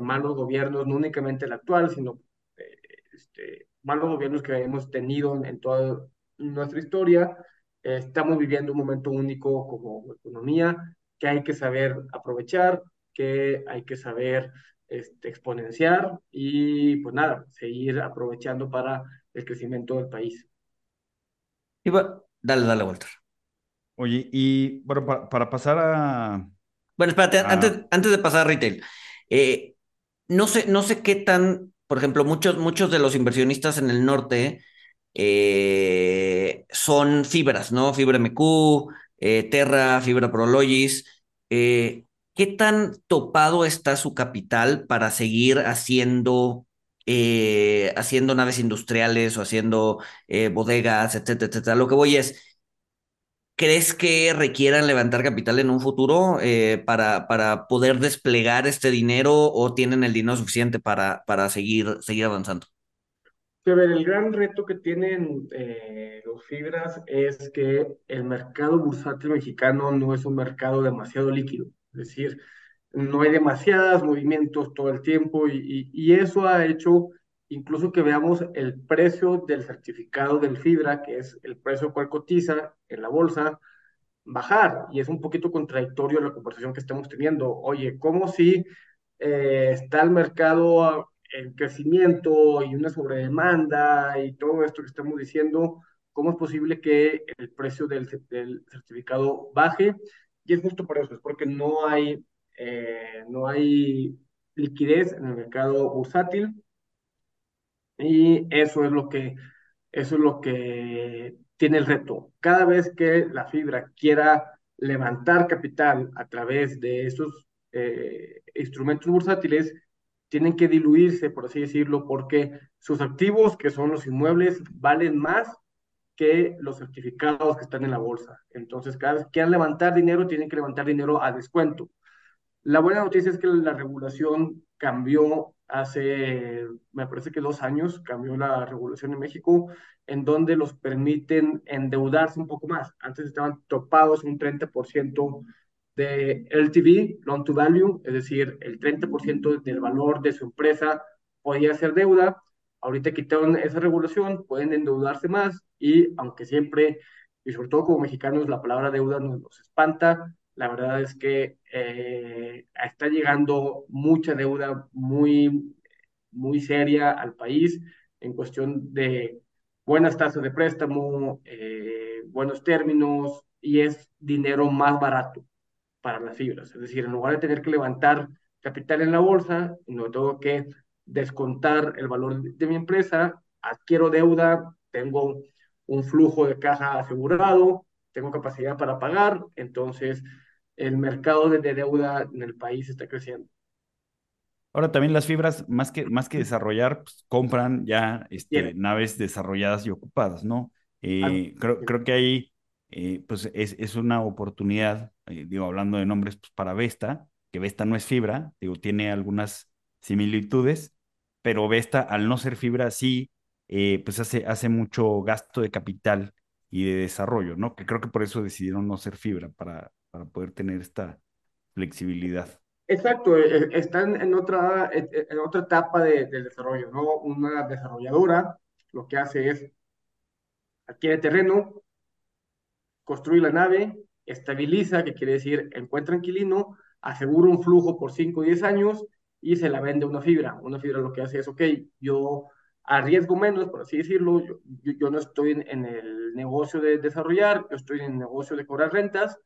malos gobiernos, no únicamente el actual, sino este, malos gobiernos que hemos tenido en toda nuestra historia. estamos viviendo un momento único como economía que hay que saber aprovechar, que hay que saber este, exponenciar y pues nada, seguir aprovechando para el crecimiento del país. Y bueno, dale, dale, Walter. Oye, y bueno, para, pasar a... Bueno, espérate, antes, antes de pasar a retail, eh, no, sé, no sé qué tan por ejemplo, muchos, muchos de los inversionistas en el norte eh, son fibras, ¿no? Fibra MQ, eh, Terra, Fibra Prologis. Eh, ¿qué tan topado está su capital para seguir haciendo, haciendo naves industriales o haciendo bodegas, etcétera, etcétera? Lo que voy es, ¿crees que requieran levantar capital en un futuro eh, para, para poder desplegar este dinero o tienen el dinero suficiente para, para seguir, seguir avanzando? A ver, el gran reto que tienen eh, los fibras es que el mercado bursátil mexicano no es un mercado demasiado líquido, es decir, no hay demasiados movimientos todo el tiempo y, eso ha hecho incluso que veamos el precio del certificado del fibra, que es el precio cual cotiza en la bolsa, bajar. Y es un poquito contradictorio la conversación que estamos teniendo. Oye, ¿cómo si eh, está el mercado en crecimiento y una sobredemanda y todo esto que estamos diciendo, ¿cómo es posible que el precio del, certificado baje? Y es justo por eso, es porque no hay, eh, no hay liquidez en el mercado bursátil y eso es lo que, eso es lo que tiene el reto. Cada vez que la fibra quiera levantar capital a través de esos eh, instrumentos bursátiles, tienen que diluirse, por así decirlo, porque sus activos, que son los inmuebles, valen más que los certificados que están en la bolsa. Entonces, cada vez que quieran levantar dinero, tienen que levantar dinero a descuento. La buena noticia es que la regulación cambió hace, me parece que dos años, cambió la regulación en México, en donde los permiten endeudarse un poco más. Antes estaban topados un 30% de LTV, Loan to Value, es decir, el 30% del valor de su empresa podía ser deuda. Ahorita quitaron esa regulación, pueden endeudarse más y aunque siempre, y sobre todo como mexicanos, la palabra deuda nos, nos espanta, la verdad es que eh, está llegando mucha deuda muy, muy seria al país en cuestión de buenas tasas de préstamo, eh, buenos términos y es dinero más barato para las fibras. Es decir, en lugar de tener que levantar capital en la bolsa, no tengo que descontar el valor de mi empresa, adquiero deuda, tengo un flujo de caja asegurado, tengo capacidad para pagar, entonces el mercado de, deuda en el país está creciendo. Ahora también las fibras, más que, más que desarrollar, pues, compran ya este, naves desarrolladas y ocupadas, ¿no? Eh, creo, creo que ahí eh, pues es, es, una oportunidad, eh, digo, hablando de nombres, pues para Vesta, que Vesta no es fibra, digo, tiene algunas similitudes, pero Vesta, al no ser fibra, sí, pues hace, hace mucho gasto de capital y de desarrollo, ¿no? Que creo que por eso decidieron no ser fibra, para, para poder tener esta flexibilidad. Exacto, e, e, están en otra, e, en otra etapa de, del desarrollo, ¿no? Una desarrolladora lo que hace es adquiere terreno, construye la nave, estabiliza, que quiere decir encuentra inquilino, asegura un flujo por 5 o 10 años y se la vende una fibra. Una fibra lo que hace es, ok, yo arriesgo menos, por así decirlo, yo, yo, yo no estoy en, en, el negocio de desarrollar, yo estoy en el negocio de cobrar rentas,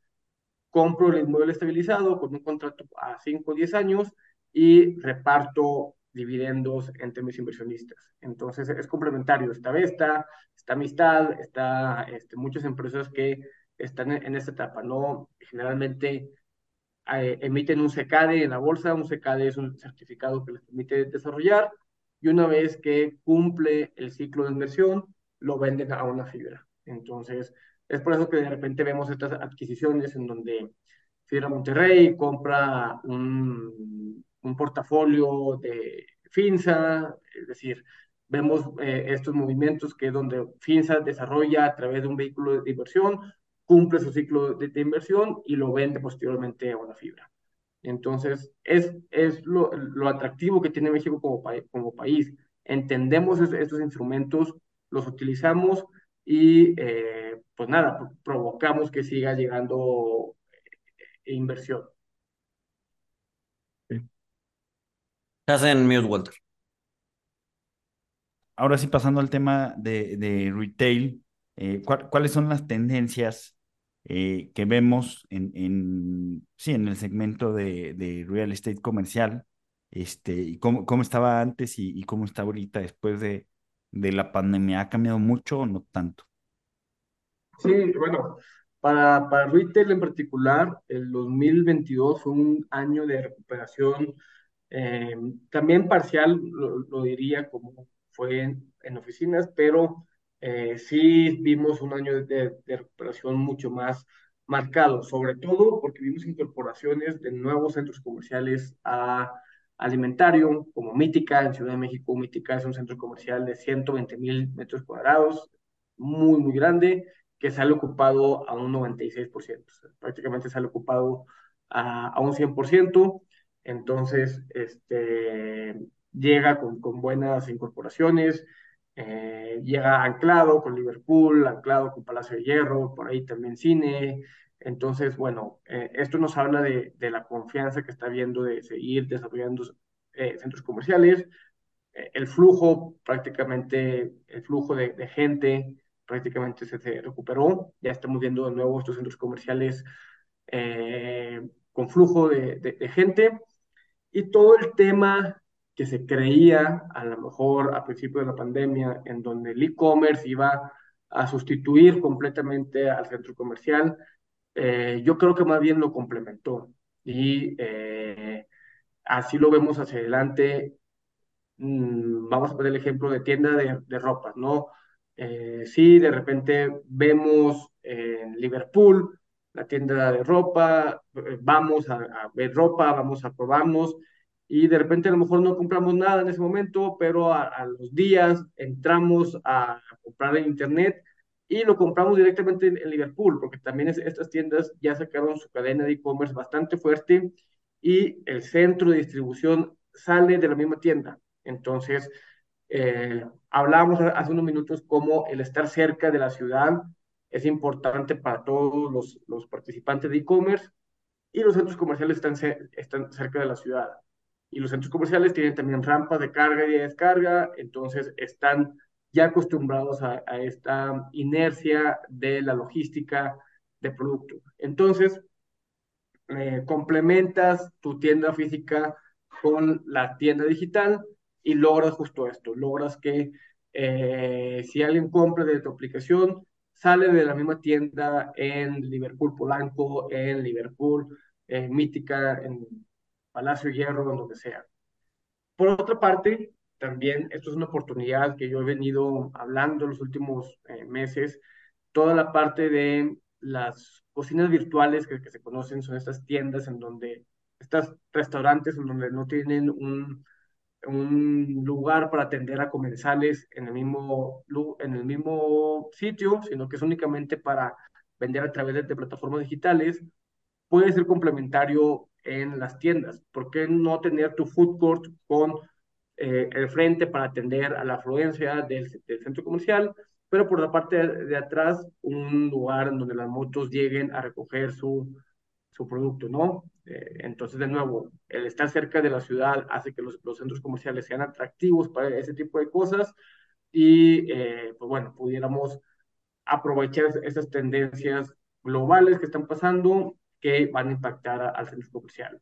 compro el inmueble estabilizado con un contrato a 5 o 10 años y reparto dividendos entre mis inversionistas. Entonces es complementario. Está Vesta, está Amistad, está este, muchas empresas que están en, en esta etapa. ¿no? Generalmente eh, emiten un CECADE en la bolsa. Un CECADE es un certificado que les permite desarrollar y una vez que cumple el ciclo de inversión, lo venden a una fibra. Entonces, es por eso que de repente vemos estas adquisiciones en donde Fibra Monterrey compra un, un portafolio de FINSA, es decir, vemos eh, estos movimientos que es donde FINSA desarrolla a través de un vehículo de inversión, cumple su ciclo de, de inversión y lo vende posteriormente a una fibra. Entonces, es, es lo, lo atractivo que tiene México como, pa como país. Entendemos es, estos instrumentos, los utilizamos y eh, pues nada, provocamos que siga llegando eh, inversión. Estás en mute, Walter. Ahora sí, pasando al tema de, de retail, eh, ¿cuáles son las tendencias eh, que vemos en, en, sí, en el segmento de, de real estate comercial? Este, y cómo, cómo estaba antes y, y cómo está ahorita después de, de la pandemia. ¿Ha cambiado mucho o no tanto? Sí, bueno, Para, para retail en particular, el 2022 fue un año de recuperación, eh, también parcial, lo, diría, como fue en, oficinas, pero eh, sí vimos un año de, de, recuperación mucho más marcado, sobre todo porque vimos incorporaciones de nuevos centros comerciales a alimentario, como Mítica en Ciudad de México. Mítica es un centro comercial de 120 mil metros cuadrados, muy, muy grande, que sale ocupado a un 96%, prácticamente sale ocupado a, a un 100%, entonces este, llega con, con buenas incorporaciones, eh, llega anclado con Liverpool, anclado con Palacio de Hierro, por ahí también cine, entonces, bueno, eh, esto nos habla de, de, la confianza que está habiendo de seguir desarrollando eh, centros comerciales, el flujo prácticamente, el flujo de, de gente prácticamente se, recuperó. Ya estamos viendo de nuevo estos centros comerciales eh, con flujo de, de, gente. Y todo el tema que se creía, a lo mejor a principio de la pandemia, en donde el e-commerce iba a sustituir completamente al centro comercial, eh, yo creo que más bien lo complementó. Y eh, así lo vemos hacia adelante. Mm, vamos a poner el ejemplo de tienda de, de ropa, ¿no? Eh, sí, de repente vemos en Liverpool la tienda de ropa, eh, vamos a, ver ropa, vamos a probarnos y de repente a lo mejor no compramos nada en ese momento, pero a, los días entramos a comprar en internet y lo compramos directamente en, Liverpool, porque también estas tiendas ya sacaron su cadena de e-commerce bastante fuerte y el centro de distribución sale de la misma tienda. Entonces, eh, hablábamos hace unos minutos cómo el estar cerca de la ciudad es importante para todos los, los participantes de e-commerce y los centros comerciales están, están cerca de la ciudad. Y los centros comerciales tienen también rampas de carga y de descarga, entonces están ya acostumbrados a, esta inercia de la logística de producto. Entonces, eh, complementas tu tienda física con la tienda digital y logras justo esto, logras que eh, si alguien compra de tu aplicación, sale de la misma tienda en Liverpool Polanco, en Liverpool en Mítica, en Palacio Hierro, en donde sea. Por otra parte, también esto es una oportunidad que yo he venido hablando los últimos eh, meses, toda la parte de las cocinas virtuales que, se conocen son estas tiendas en donde, estas restaurantes en donde no tienen un un lugar para atender a comensales en el mismo, en el mismo sitio, sino que es únicamente para vender a través de, plataformas digitales, puede ser complementario en las tiendas. ¿Por qué no tener tu food court con eh, el frente para atender a la afluencia del, del, centro comercial, pero por la parte de, atrás un lugar en donde las motos lleguen a recoger su, su producto, ¿no? Eh, entonces, de nuevo, el estar cerca de la ciudad hace que los, los centros comerciales sean atractivos para ese tipo de cosas y, eh, pues bueno, pudiéramos aprovechar esas tendencias globales que están pasando que van a impactar al centro comercial.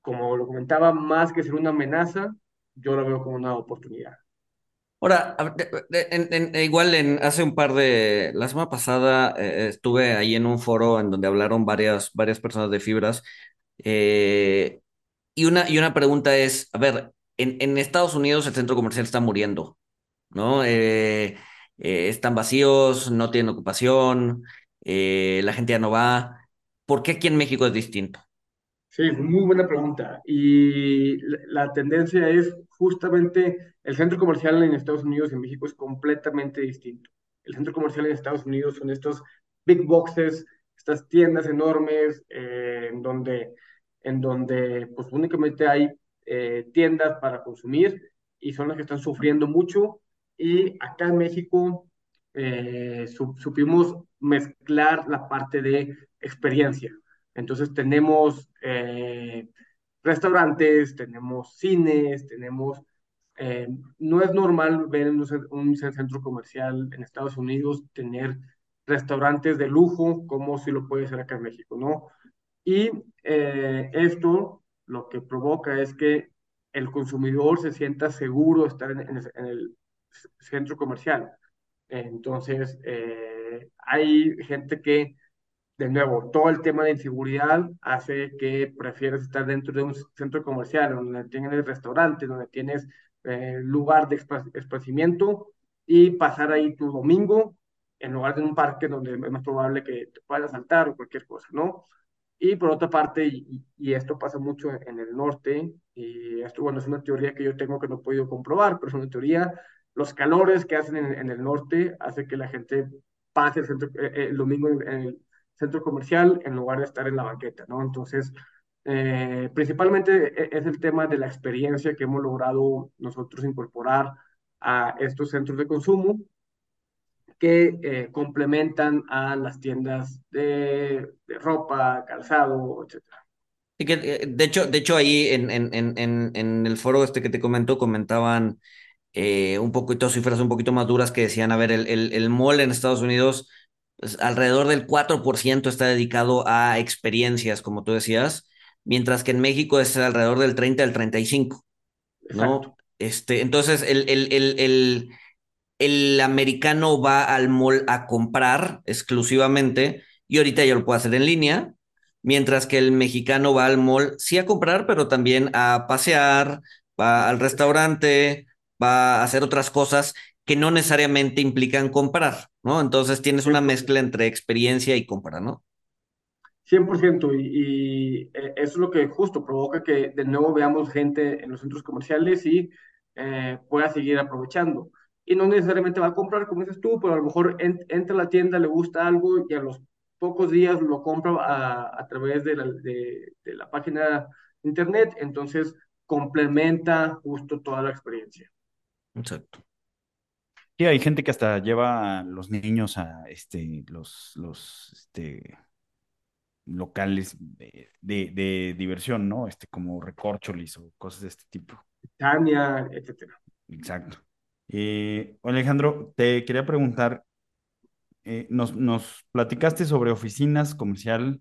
Como lo comentaba, más que ser una amenaza, yo lo veo como una oportunidad. Ahora, en, igual en, hace un par de, la semana pasada eh, estuve ahí en un foro en donde hablaron varias, varias personas de fibras eh, y, una, y una pregunta es, a ver, en, en Estados Unidos el centro comercial está muriendo, ¿no? Eh, están vacíos, no tienen ocupación, la gente ya no va. ¿Por qué aquí en México es distinto? Sí, muy buena pregunta. Y la, tendencia es justamente el centro comercial en Estados Unidos y en México es completamente distinto. El centro comercial en Estados Unidos son estos big boxes, estas tiendas enormes eh, en donde, en donde pues únicamente hay eh, tiendas para consumir y son las que están sufriendo mucho. Y acá en México eh, supimos mezclar la parte de experiencia. Entonces tenemos eh, restaurantes, tenemos cines, tenemos... Eh, no es normal ver en un, centro comercial en Estados Unidos tener restaurantes de lujo como si lo puede ser acá en México, ¿no? Y eh, esto lo que provoca es que el consumidor se sienta seguro estar en, el centro comercial. Entonces, hay gente que de nuevo, todo el tema de inseguridad hace que prefieras estar dentro de un centro comercial, donde tienes restaurante, donde tienes eh, lugar de esparcimiento y pasar ahí tu domingo en lugar de un parque donde es más probable que te puedan asaltar o cualquier cosa, ¿no? Y por otra parte, y, y, esto pasa mucho en el norte, y esto, bueno, es una teoría que yo tengo que no he podido comprobar, pero es una teoría, los calores que hacen en, en el norte hace que la gente pase el, centro, eh, eh, el domingo en, en, el centro comercial en lugar de estar en la banqueta, ¿no? Entonces, eh, principalmente e, es el tema de la experiencia que hemos logrado nosotros incorporar a estos centros de consumo que eh, complementan a las tiendas de, de ropa, calzado, etc. Y que, eh, de, hecho, de hecho, ahí en, en, en, en el foro este que te comentó, comentaban eh, un poquito cifras un poquito más duras que decían, a ver, el, el, el mall en Estados Unidos, pues, alrededor del 4% está dedicado a experiencias, como tú decías, mientras que en México es alrededor del 30 al 35, ¿no? Exacto. Este, entonces, el, el, el, el el americano va al mall a comprar exclusivamente y ahorita ya lo puede hacer en línea, mientras que el mexicano va al mall sí a comprar, pero también a pasear, va al restaurante, va a hacer otras cosas que no necesariamente implican comprar, ¿no? Entonces tienes una mezcla entre experiencia y compra, ¿no? 100%, y, y eso es lo que justo provoca que de nuevo veamos gente en los centros comerciales y eh, pueda seguir aprovechando y no necesariamente va a comprar, como dices tú, pero a lo mejor en, entra a la tienda, le gusta algo y a los pocos días lo compra a, a través de la, de, de la página de internet, entonces complementa justo toda la experiencia. Exacto. Sí, hay gente que hasta lleva a los niños a este, los, los este, locales de, de, de, diversión, ¿no? Este, como recorcholis o cosas de este tipo. Tania, etcétera. Exacto. Eh, Alejandro, te quería preguntar, eh, nos, nos, platicaste sobre oficinas comercial,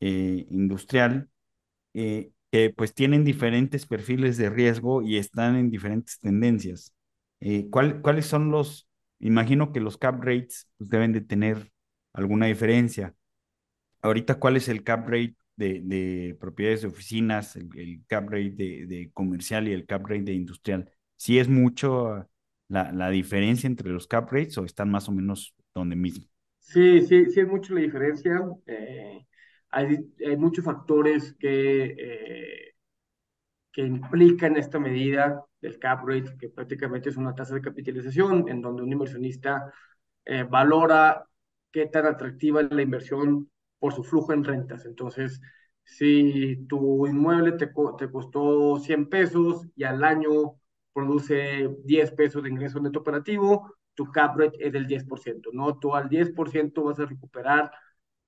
eh, industrial, eh, que pues tienen diferentes perfiles de riesgo y están en diferentes tendencias. Eh, ¿cuál, ¿Cuáles son los, imagino que los cap rates pues, deben de tener alguna diferencia? Ahorita, ¿cuál es el cap rate de, de propiedades de oficinas, el, cap rate de, comercial y el cap rate de industrial? Si es mucho la, diferencia entre los cap rates o están más o menos donde mismo? Sí, sí, sí es mucho la diferencia. Eh, hay, muchos factores que, eh, que implican esta medida del cap rate, que prácticamente es una tasa de capitalización en donde un inversionista eh, valora qué tan atractiva es la inversión por su flujo en rentas. Entonces, si tu inmueble te, te costó 100 pesos y al año produce 10 pesos de ingreso neto operativo, tu cap rate es del 10%, ¿no? Tú al 10% vas a recuperar,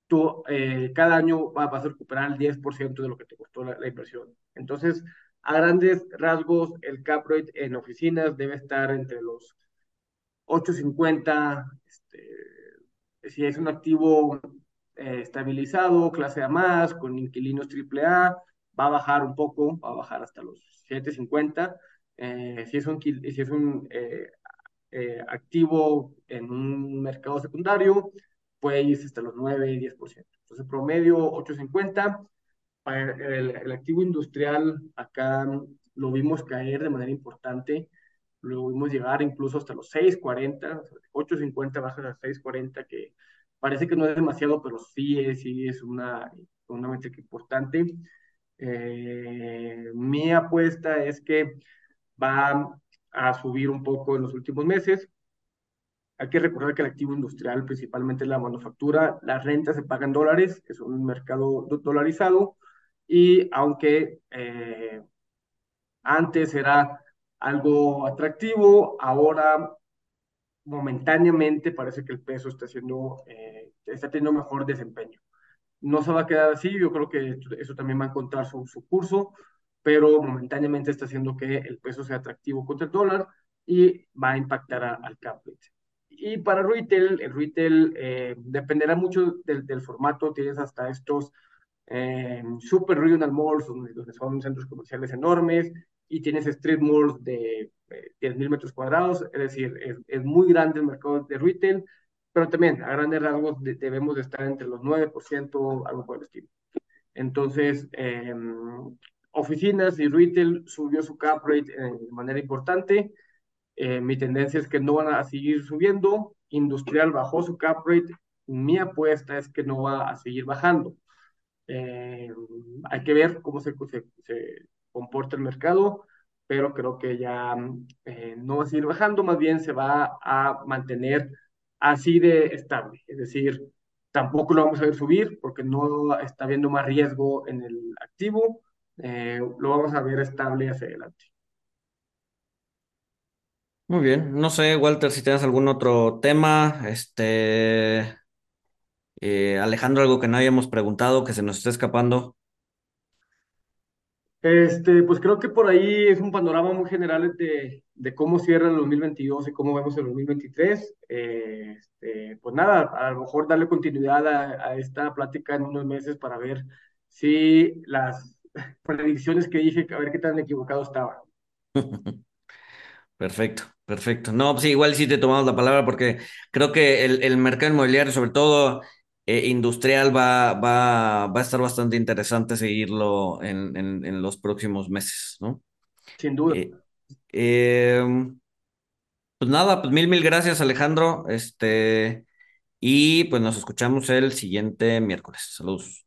tú eh, cada año vas a recuperar el 10% de lo que te costó la, la, inversión. Entonces, a grandes rasgos, el cap rate en oficinas debe estar entre los 8.50, este, si es un activo eh, estabilizado, clase A más, con inquilinos AAA, va a bajar un poco, va a bajar hasta los 7.50 eh, si es un, si es un eh, eh, activo en un mercado secundario, puede irse hasta los 9 y 10%. Entonces, promedio 8.50. El, el, activo industrial acá lo vimos caer de manera importante, lo vimos llegar incluso hasta los 6.40, 8.50 bajas a 6.40, que parece que no es demasiado, pero sí es, sí es una, una métrica importante. Eh, mi apuesta es que va a subir un poco en los últimos meses. Hay que recordar que el activo industrial, principalmente la manufactura, las rentas se pagan dólares, es un mercado dolarizado, y aunque eh, antes era algo atractivo, ahora momentáneamente parece que el peso está, haciendo, eh, está teniendo mejor desempeño. No se va a quedar así, yo creo que eso también va a encontrar su, su curso, pero momentáneamente está haciendo que el peso sea atractivo contra el dólar y va a impactar a, al cap rate. Y para retail, el retail eh, dependerá mucho del, del, formato, tienes hasta estos eh, super regional malls, donde, donde, son centros comerciales enormes, y tienes street malls de eh, 10.000 metros cuadrados, es decir, es, es, muy grande el mercado de retail, pero también a grandes rasgos debemos de estar entre los 9%, algo por el estilo. Entonces, em, oficinas y retail subió su cap rate de manera importante. Eh, mi tendencia es que no van a seguir subiendo. Industrial bajó su cap rate. Mi apuesta es que no va a seguir bajando. Eh, hay que ver cómo se, comporta el mercado, pero creo que ya eh, no va a seguir bajando, más bien se va a mantener así de estable. Es decir, tampoco lo vamos a ver subir porque no está habiendo más riesgo en el activo. Eh, lo vamos a ver estable hacia adelante. Muy bien, no sé, Walter, si tienes algún otro tema, este, eh, Alejandro, algo que no hayamos preguntado, que se nos esté escapando. Este, pues creo que por ahí es un panorama muy general de, de cómo cierra el 2022 y cómo vemos el 2023. Eh, este, pues nada, a lo mejor darle continuidad a, a, esta plática en unos meses para ver si las <laughs> predicciones que dije, a ver qué tan equivocado estaba. <laughs> Perfecto, perfecto. No, pues igual sí te tomamos la palabra porque creo que el, el mercado inmobiliario, sobre todo eh, industrial va, va, va a estar bastante interesante seguirlo en, en, los próximos meses, ¿no? Sin duda. Eh, em, pues nada, pues mil, mil gracias Alejandro. Este, y pues nos escuchamos el siguiente miércoles. Saludos.